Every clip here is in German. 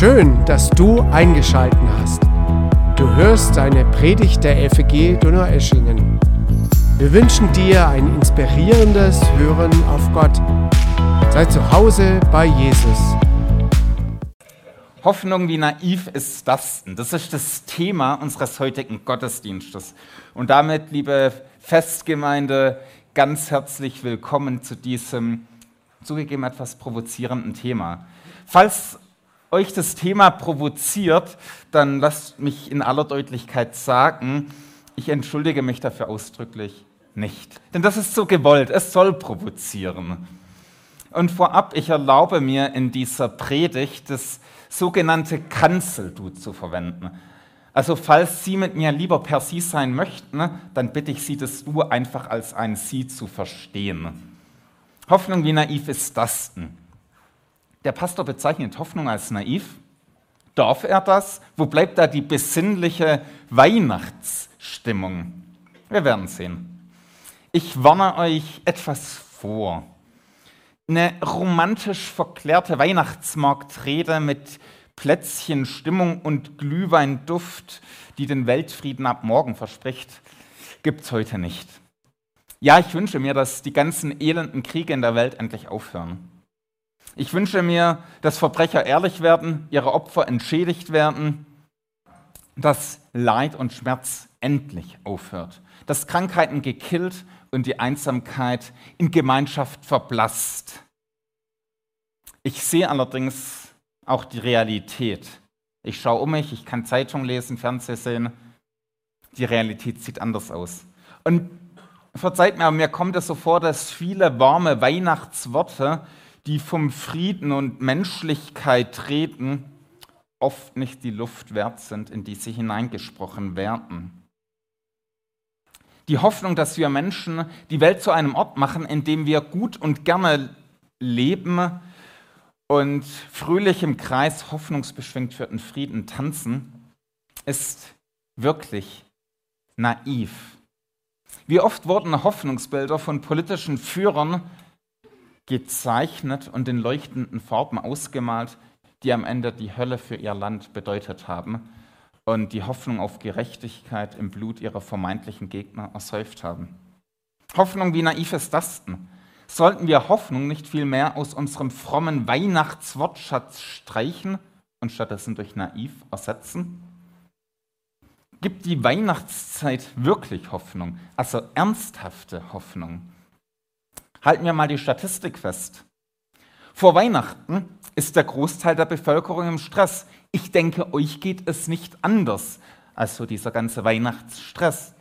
Schön, dass du eingeschalten hast. Du hörst eine Predigt der FEG Donaueschingen. Wir wünschen dir ein inspirierendes Hören auf Gott. Sei zu Hause bei Jesus. Hoffnung, wie naiv ist das? Das ist das Thema unseres heutigen Gottesdienstes. Und damit, liebe Festgemeinde, ganz herzlich willkommen zu diesem zugegeben etwas provozierenden Thema. Falls euch das Thema provoziert, dann lasst mich in aller Deutlichkeit sagen, ich entschuldige mich dafür ausdrücklich nicht. Denn das ist so gewollt, es soll provozieren. Und vorab, ich erlaube mir in dieser Predigt das sogenannte Kanzel-Du zu verwenden. Also falls Sie mit mir lieber per Sie sein möchten, dann bitte ich Sie, das Du einfach als ein Sie zu verstehen. Hoffnung, wie naiv ist das denn? Der Pastor bezeichnet Hoffnung als naiv. Darf er das? Wo bleibt da die besinnliche Weihnachtsstimmung? Wir werden sehen. Ich warne euch etwas vor. Eine romantisch verklärte Weihnachtsmarktrede mit Plätzchen, Stimmung und Glühweinduft, die den Weltfrieden ab morgen verspricht, gibt es heute nicht. Ja, ich wünsche mir, dass die ganzen elenden Kriege in der Welt endlich aufhören. Ich wünsche mir, dass Verbrecher ehrlich werden, ihre Opfer entschädigt werden, dass Leid und Schmerz endlich aufhört, dass Krankheiten gekillt und die Einsamkeit in Gemeinschaft verblasst. Ich sehe allerdings auch die Realität. Ich schaue um mich, ich kann Zeitung lesen, Fernsehen sehen. Die Realität sieht anders aus. Und verzeiht mir, mir kommt es so vor, dass viele warme Weihnachtsworte die vom Frieden und Menschlichkeit reden, oft nicht die Luft wert sind, in die sie hineingesprochen werden. Die Hoffnung, dass wir Menschen die Welt zu einem Ort machen, in dem wir gut und gerne leben und fröhlich im Kreis hoffnungsbeschwingt für den Frieden tanzen, ist wirklich naiv. Wie oft wurden Hoffnungsbilder von politischen Führern gezeichnet und in leuchtenden Farben ausgemalt, die am Ende die Hölle für ihr Land bedeutet haben und die Hoffnung auf Gerechtigkeit im Blut ihrer vermeintlichen Gegner ersäuft haben. Hoffnung, wie naiv ist das denn? Sollten wir Hoffnung nicht vielmehr aus unserem frommen Weihnachtswortschatz streichen und stattdessen durch naiv ersetzen? Gibt die Weihnachtszeit wirklich Hoffnung, also ernsthafte Hoffnung? Halten wir mal die Statistik fest. Vor Weihnachten ist der Großteil der Bevölkerung im Stress. Ich denke, euch geht es nicht anders als so dieser ganze Weihnachtsstress.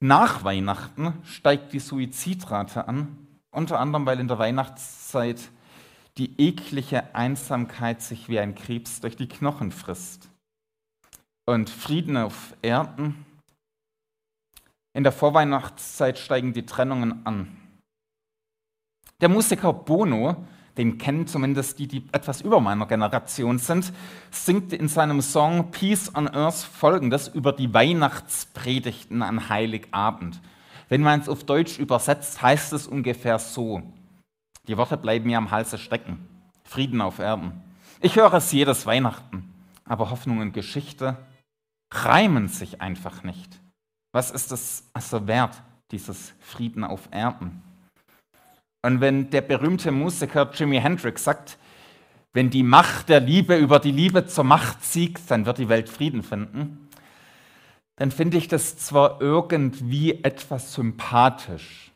Nach Weihnachten steigt die Suizidrate an, unter anderem weil in der Weihnachtszeit die eklige Einsamkeit sich wie ein Krebs durch die Knochen frisst. Und Frieden auf Erden in der Vorweihnachtszeit steigen die Trennungen an. Der Musiker Bono, den kennen zumindest die, die etwas über meiner Generation sind, singt in seinem Song Peace on Earth folgendes über die Weihnachtspredigten an Heiligabend. Wenn man es auf Deutsch übersetzt, heißt es ungefähr so. Die Worte bleiben mir am Halse stecken. Frieden auf Erden. Ich höre es jedes Weihnachten, aber Hoffnung und Geschichte reimen sich einfach nicht. Was ist es also wert, dieses Frieden auf Erden? Und wenn der berühmte Musiker Jimi Hendrix sagt, wenn die Macht der Liebe über die Liebe zur Macht siegt, dann wird die Welt Frieden finden, dann finde ich das zwar irgendwie etwas sympathisch,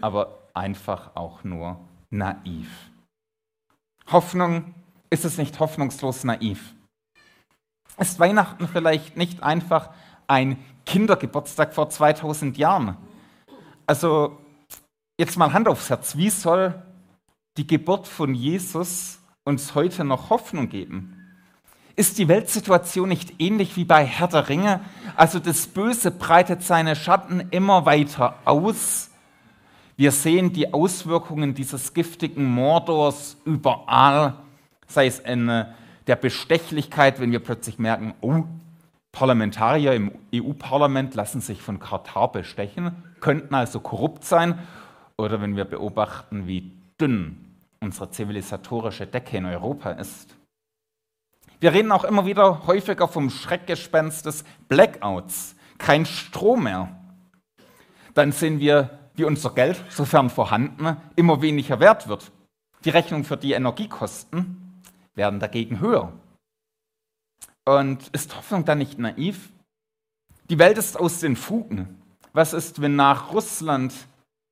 aber einfach auch nur naiv. Hoffnung, ist es nicht hoffnungslos naiv? Ist Weihnachten vielleicht nicht einfach ein Kindergeburtstag vor 2000 Jahren. Also jetzt mal Hand aufs Herz, wie soll die Geburt von Jesus uns heute noch Hoffnung geben? Ist die Weltsituation nicht ähnlich wie bei Herr der Ringe? Also das Böse breitet seine Schatten immer weiter aus. Wir sehen die Auswirkungen dieses giftigen Mordors überall, sei es in der Bestechlichkeit, wenn wir plötzlich merken, oh, Parlamentarier im EU-Parlament lassen sich von Katar bestechen, könnten also korrupt sein. Oder wenn wir beobachten, wie dünn unsere zivilisatorische Decke in Europa ist, Wir reden auch immer wieder häufiger vom Schreckgespenst des Blackouts. Kein Strom mehr. Dann sehen wir, wie unser Geld, sofern vorhanden, immer weniger wert wird. Die Rechnung für die Energiekosten werden dagegen höher. Und ist Hoffnung dann nicht naiv? Die Welt ist aus den Fugen. Was ist, wenn nach Russland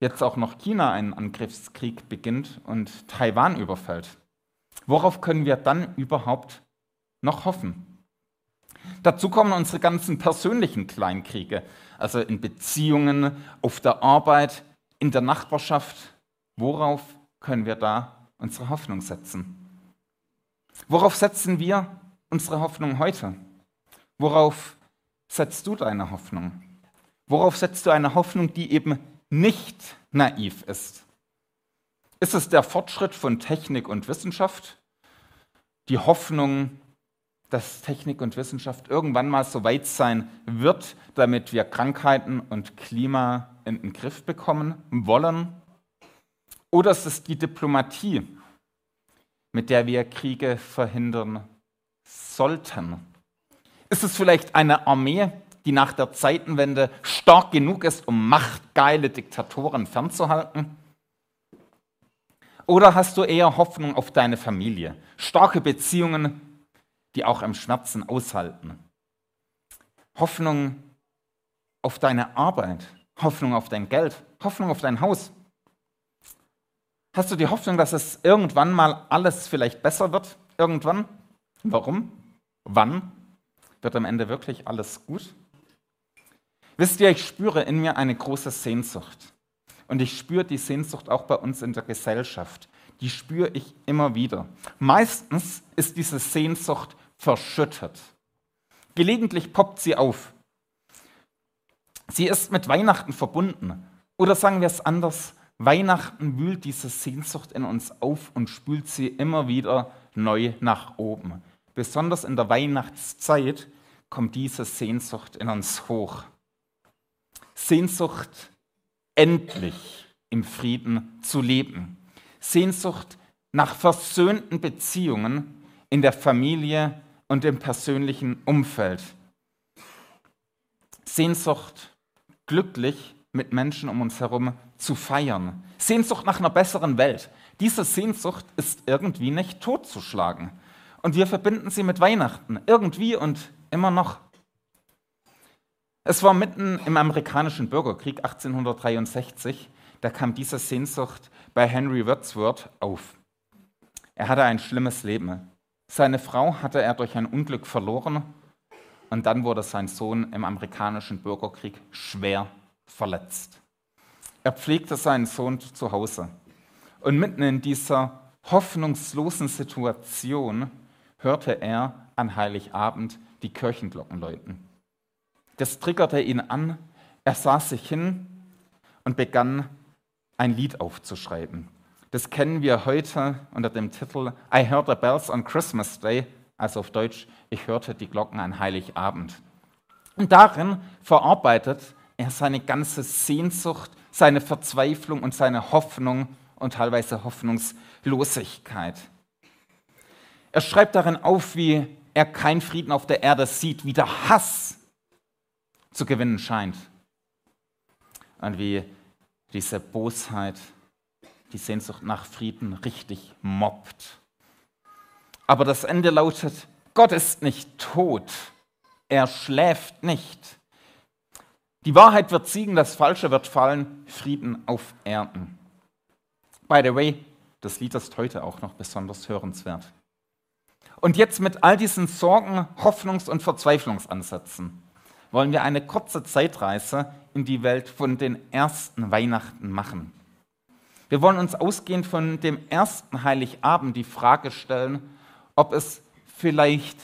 jetzt auch noch China einen Angriffskrieg beginnt und Taiwan überfällt? Worauf können wir dann überhaupt noch hoffen? Dazu kommen unsere ganzen persönlichen Kleinkriege, also in Beziehungen, auf der Arbeit, in der Nachbarschaft. Worauf können wir da unsere Hoffnung setzen? Worauf setzen wir unsere Hoffnung heute? Worauf setzt du deine Hoffnung? Worauf setzt du eine Hoffnung, die eben nicht naiv ist? Ist es der Fortschritt von Technik und Wissenschaft? Die Hoffnung, dass Technik und Wissenschaft irgendwann mal so weit sein wird, damit wir Krankheiten und Klima in den Griff bekommen wollen? Oder ist es die Diplomatie, mit der wir Kriege verhindern sollten? Ist es vielleicht eine Armee, die nach der Zeitenwende stark genug ist, um machtgeile Diktatoren fernzuhalten? Oder hast du eher Hoffnung auf deine Familie, starke Beziehungen, die auch im Schmerzen aushalten? Hoffnung auf deine Arbeit, Hoffnung auf dein Geld, Hoffnung auf dein Haus? Hast du die Hoffnung, dass es irgendwann mal alles vielleicht besser wird? Irgendwann? Warum? Wann? Wird am Ende wirklich alles gut? Wisst ihr, ich spüre in mir eine große Sehnsucht. Und ich spüre die Sehnsucht auch bei uns in der Gesellschaft. Die spüre ich immer wieder. Meistens ist diese Sehnsucht verschüttet. Gelegentlich poppt sie auf. Sie ist mit Weihnachten verbunden. Oder sagen wir es anders, Weihnachten wühlt diese Sehnsucht in uns auf und spült sie immer wieder neu nach oben. Besonders in der Weihnachtszeit kommt diese Sehnsucht in uns hoch. Sehnsucht, endlich im Frieden zu leben. Sehnsucht nach versöhnten Beziehungen in der Familie und im persönlichen Umfeld. Sehnsucht, glücklich mit Menschen um uns herum zu feiern. Sehnsucht nach einer besseren Welt. Diese Sehnsucht ist irgendwie nicht totzuschlagen. Und wir verbinden sie mit Weihnachten, irgendwie und immer noch. Es war mitten im amerikanischen Bürgerkrieg 1863, da kam diese Sehnsucht bei Henry Wordsworth auf. Er hatte ein schlimmes Leben. Seine Frau hatte er durch ein Unglück verloren und dann wurde sein Sohn im amerikanischen Bürgerkrieg schwer verletzt. Er pflegte seinen Sohn zu Hause. Und mitten in dieser hoffnungslosen Situation hörte er an Heiligabend die Kirchenglocken läuten. Das triggerte ihn an. Er saß sich hin und begann ein Lied aufzuschreiben. Das kennen wir heute unter dem Titel I Heard the Bells on Christmas Day, also auf Deutsch, ich hörte die Glocken an Heiligabend. Und darin verarbeitet er seine ganze Sehnsucht, seine Verzweiflung und seine Hoffnung und teilweise Hoffnungslosigkeit. Er schreibt darin auf, wie er keinen Frieden auf der Erde sieht, wie der Hass zu gewinnen scheint. Und wie diese Bosheit, die Sehnsucht nach Frieden richtig mobbt. Aber das Ende lautet, Gott ist nicht tot, er schläft nicht. Die Wahrheit wird siegen, das Falsche wird fallen, Frieden auf Erden. By the way, das Lied ist heute auch noch besonders hörenswert. Und jetzt mit all diesen Sorgen, Hoffnungs- und Verzweiflungsansätzen wollen wir eine kurze Zeitreise in die Welt von den ersten Weihnachten machen. Wir wollen uns ausgehend von dem ersten Heiligabend die Frage stellen, ob es vielleicht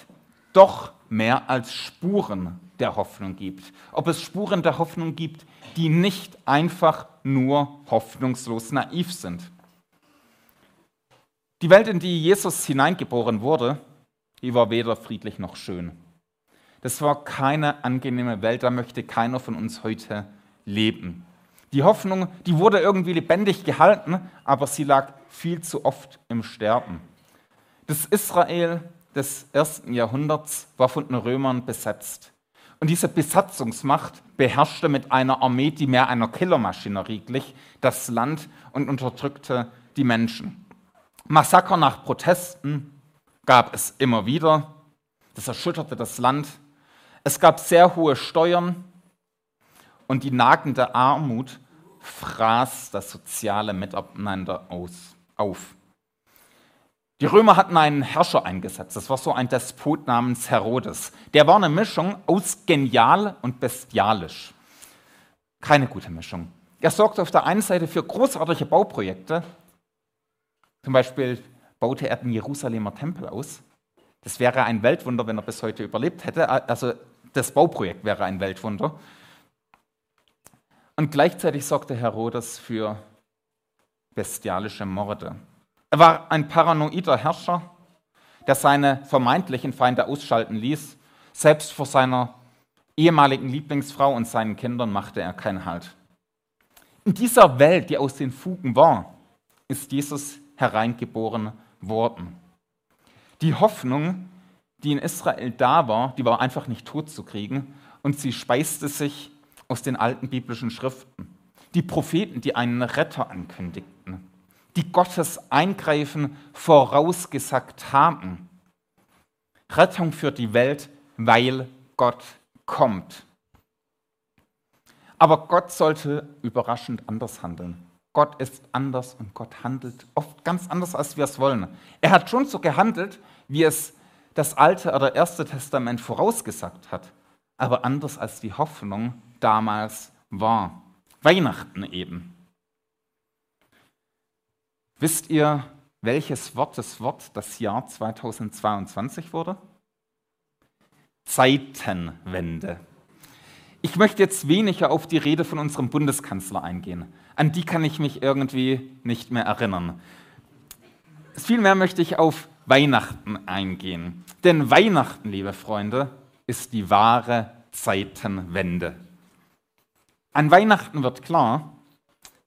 doch mehr als Spuren der Hoffnung gibt. Ob es Spuren der Hoffnung gibt, die nicht einfach nur hoffnungslos naiv sind. Die Welt, in die Jesus hineingeboren wurde, die war weder friedlich noch schön. Das war keine angenehme Welt, da möchte keiner von uns heute leben. Die Hoffnung, die wurde irgendwie lebendig gehalten, aber sie lag viel zu oft im Sterben. Das Israel des ersten Jahrhunderts war von den Römern besetzt. Und diese Besatzungsmacht beherrschte mit einer Armee, die mehr einer Killermaschinerie glich, das Land und unterdrückte die Menschen. Massaker nach Protesten gab es immer wieder. Das erschütterte das Land. Es gab sehr hohe Steuern und die nagende Armut fraß das soziale Miteinander aus, auf. Die Römer hatten einen Herrscher eingesetzt, das war so ein Despot namens Herodes. Der war eine Mischung aus genial und bestialisch. Keine gute Mischung. Er sorgte auf der einen Seite für großartige Bauprojekte, zum Beispiel baute er den Jerusalemer Tempel aus. Das wäre ein Weltwunder, wenn er bis heute überlebt hätte. Also das Bauprojekt wäre ein Weltwunder. Und gleichzeitig sorgte Herodes für bestialische Morde. Er war ein paranoider Herrscher, der seine vermeintlichen Feinde ausschalten ließ. Selbst vor seiner ehemaligen Lieblingsfrau und seinen Kindern machte er keinen Halt. In dieser Welt, die aus den Fugen war, ist Jesus hereingeboren worden. Die Hoffnung, die in Israel da war, die war einfach nicht tot zu kriegen und sie speiste sich aus den alten biblischen Schriften. Die Propheten, die einen Retter ankündigten, die Gottes Eingreifen vorausgesagt haben. Rettung für die Welt, weil Gott kommt. Aber Gott sollte überraschend anders handeln. Gott ist anders und Gott handelt oft ganz anders, als wir es wollen. Er hat schon so gehandelt, wie es das Alte oder Erste Testament vorausgesagt hat, aber anders als die Hoffnung damals war. Weihnachten eben. Wisst ihr, welches Wort das Wort das Jahr 2022 wurde? Zeitenwende. Ich möchte jetzt weniger auf die Rede von unserem Bundeskanzler eingehen. An die kann ich mich irgendwie nicht mehr erinnern. Vielmehr möchte ich auf Weihnachten eingehen. Denn Weihnachten, liebe Freunde, ist die wahre Zeitenwende. An Weihnachten wird klar,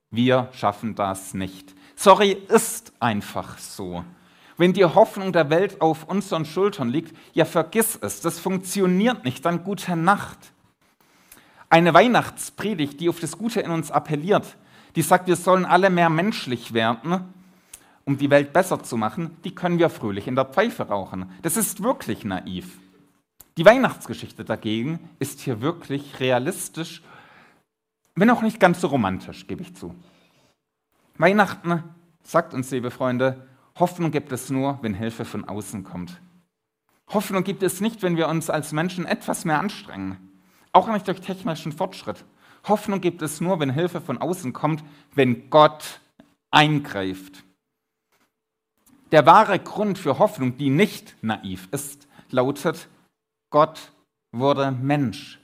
wir schaffen das nicht. Sorry, ist einfach so. Wenn die Hoffnung der Welt auf unseren Schultern liegt, ja vergiss es, das funktioniert nicht, dann gute Nacht. Eine Weihnachtspredigt, die auf das Gute in uns appelliert, die sagt, wir sollen alle mehr menschlich werden, um die Welt besser zu machen, die können wir fröhlich in der Pfeife rauchen. Das ist wirklich naiv. Die Weihnachtsgeschichte dagegen ist hier wirklich realistisch, wenn auch nicht ganz so romantisch, gebe ich zu. Weihnachten, sagt uns, liebe Freunde, Hoffnung gibt es nur, wenn Hilfe von außen kommt. Hoffnung gibt es nicht, wenn wir uns als Menschen etwas mehr anstrengen. Auch nicht durch technischen Fortschritt. Hoffnung gibt es nur, wenn Hilfe von außen kommt, wenn Gott eingreift. Der wahre Grund für Hoffnung, die nicht naiv ist, lautet, Gott wurde Mensch.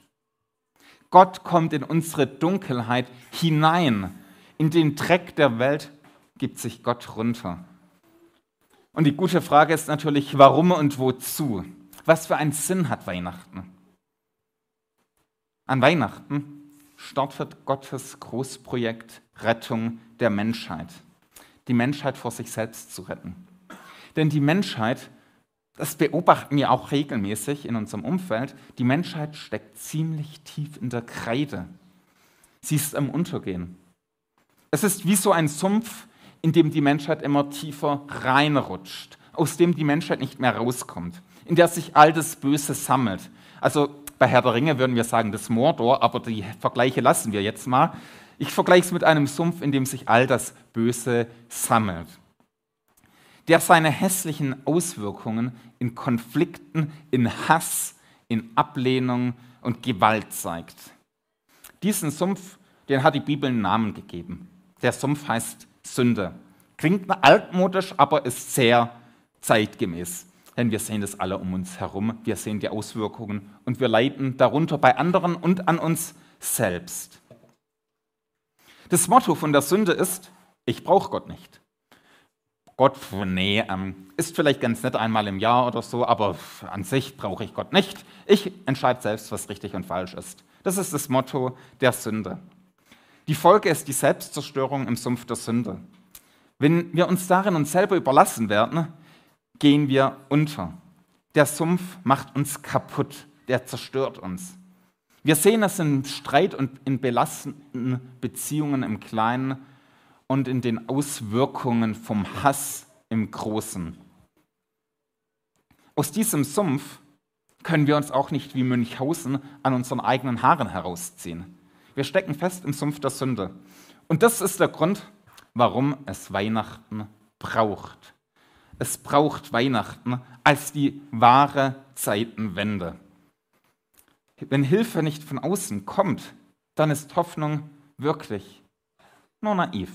Gott kommt in unsere Dunkelheit hinein. In den Dreck der Welt gibt sich Gott runter. Und die gute Frage ist natürlich, warum und wozu? Was für einen Sinn hat Weihnachten? An Weihnachten startet Gottes Großprojekt Rettung der Menschheit. Die Menschheit vor sich selbst zu retten. Denn die Menschheit, das beobachten wir auch regelmäßig in unserem Umfeld, die Menschheit steckt ziemlich tief in der Kreide. Sie ist am Untergehen. Es ist wie so ein Sumpf, in dem die Menschheit immer tiefer reinrutscht, aus dem die Menschheit nicht mehr rauskommt, in der sich all das Böse sammelt. Also bei Herr der Ringe würden wir sagen, das Mordor, aber die Vergleiche lassen wir jetzt mal. Ich vergleiche es mit einem Sumpf, in dem sich all das Böse sammelt. Der seine hässlichen Auswirkungen in Konflikten, in Hass, in Ablehnung und Gewalt zeigt. Diesen Sumpf, den hat die Bibel einen Namen gegeben. Der Sumpf heißt Sünde. Klingt altmodisch, aber ist sehr zeitgemäß denn wir sehen das alle um uns herum, wir sehen die Auswirkungen und wir leiden darunter bei anderen und an uns selbst. Das Motto von der Sünde ist, ich brauche Gott nicht. Gott, nee, ähm, ist vielleicht ganz nett einmal im Jahr oder so, aber an sich brauche ich Gott nicht. Ich entscheide selbst, was richtig und falsch ist. Das ist das Motto der Sünde. Die Folge ist die Selbstzerstörung im Sumpf der Sünde. Wenn wir uns darin uns selber überlassen werden, gehen wir unter. Der Sumpf macht uns kaputt, der zerstört uns. Wir sehen es in Streit und in belastenden Beziehungen im Kleinen und in den Auswirkungen vom Hass im Großen. Aus diesem Sumpf können wir uns auch nicht wie Münchhausen an unseren eigenen Haaren herausziehen. Wir stecken fest im Sumpf der Sünde. Und das ist der Grund, warum es Weihnachten braucht. Es braucht Weihnachten als die wahre Zeitenwende. Wenn Hilfe nicht von außen kommt, dann ist Hoffnung wirklich nur naiv.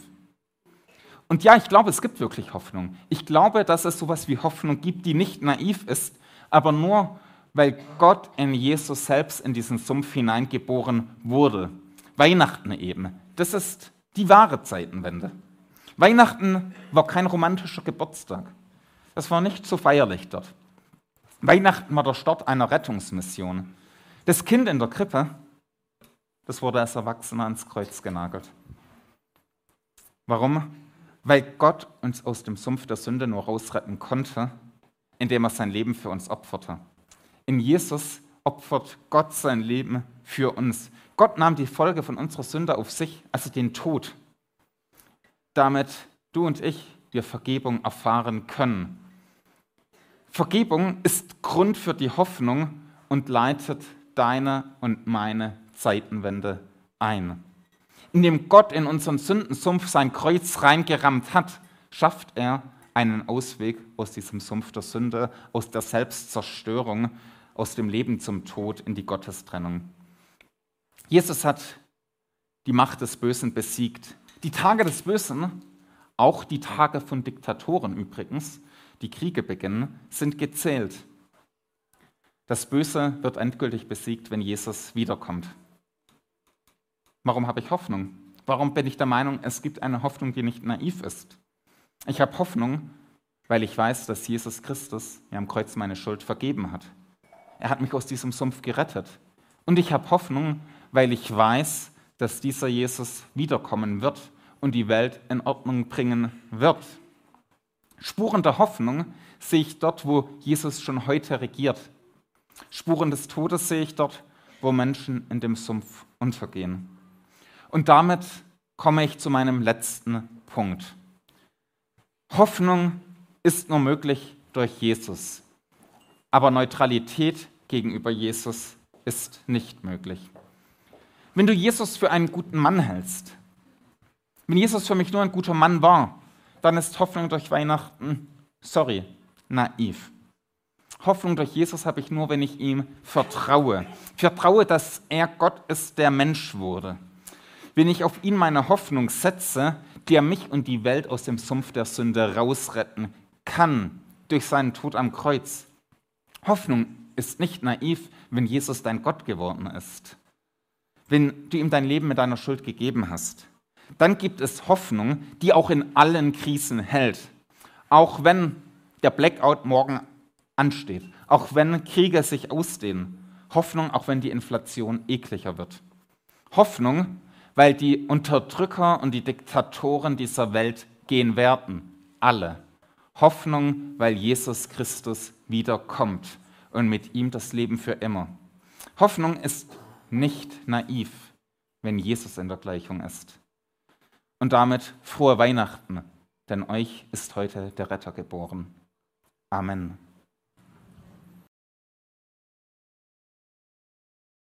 Und ja, ich glaube, es gibt wirklich Hoffnung. Ich glaube, dass es sowas wie Hoffnung gibt, die nicht naiv ist, aber nur, weil Gott in Jesus selbst in diesen Sumpf hineingeboren wurde. Weihnachten eben. Das ist die wahre Zeitenwende. Weihnachten war kein romantischer Geburtstag. Das war nicht so feierlich dort. Weihnachten war der Start einer Rettungsmission. Das Kind in der Krippe, das wurde als Erwachsener ans Kreuz genagelt. Warum? Weil Gott uns aus dem Sumpf der Sünde nur rausretten konnte, indem er sein Leben für uns opferte. In Jesus opfert Gott sein Leben für uns. Gott nahm die Folge von unserer Sünde auf sich, also den Tod, damit du und ich wir Vergebung erfahren können. Vergebung ist Grund für die Hoffnung und leitet deine und meine Zeitenwende ein. Indem Gott in unseren Sündensumpf sein Kreuz reingerammt hat, schafft er einen Ausweg aus diesem Sumpf der Sünde, aus der Selbstzerstörung, aus dem Leben zum Tod in die Gottestrennung. Jesus hat die Macht des Bösen besiegt. Die Tage des Bösen, auch die Tage von Diktatoren übrigens, die Kriege beginnen, sind gezählt. Das Böse wird endgültig besiegt, wenn Jesus wiederkommt. Warum habe ich Hoffnung? Warum bin ich der Meinung, es gibt eine Hoffnung, die nicht naiv ist? Ich habe Hoffnung, weil ich weiß, dass Jesus Christus mir am Kreuz meine Schuld vergeben hat. Er hat mich aus diesem Sumpf gerettet. Und ich habe Hoffnung, weil ich weiß, dass dieser Jesus wiederkommen wird und die Welt in Ordnung bringen wird. Spuren der Hoffnung sehe ich dort, wo Jesus schon heute regiert. Spuren des Todes sehe ich dort, wo Menschen in dem Sumpf untergehen. Und damit komme ich zu meinem letzten Punkt. Hoffnung ist nur möglich durch Jesus, aber Neutralität gegenüber Jesus ist nicht möglich. Wenn du Jesus für einen guten Mann hältst, wenn Jesus für mich nur ein guter Mann war, dann ist Hoffnung durch Weihnachten, sorry, naiv. Hoffnung durch Jesus habe ich nur, wenn ich ihm vertraue. Vertraue, dass er Gott ist, der Mensch wurde. Wenn ich auf ihn meine Hoffnung setze, der mich und die Welt aus dem Sumpf der Sünde rausretten kann durch seinen Tod am Kreuz. Hoffnung ist nicht naiv, wenn Jesus dein Gott geworden ist. Wenn du ihm dein Leben mit deiner Schuld gegeben hast dann gibt es Hoffnung, die auch in allen Krisen hält. Auch wenn der Blackout morgen ansteht, auch wenn Kriege sich ausdehnen. Hoffnung, auch wenn die Inflation ekliger wird. Hoffnung, weil die Unterdrücker und die Diktatoren dieser Welt gehen werden. Alle. Hoffnung, weil Jesus Christus wiederkommt und mit ihm das Leben für immer. Hoffnung ist nicht naiv, wenn Jesus in der Gleichung ist. Und damit frohe Weihnachten, denn euch ist heute der Retter geboren. Amen.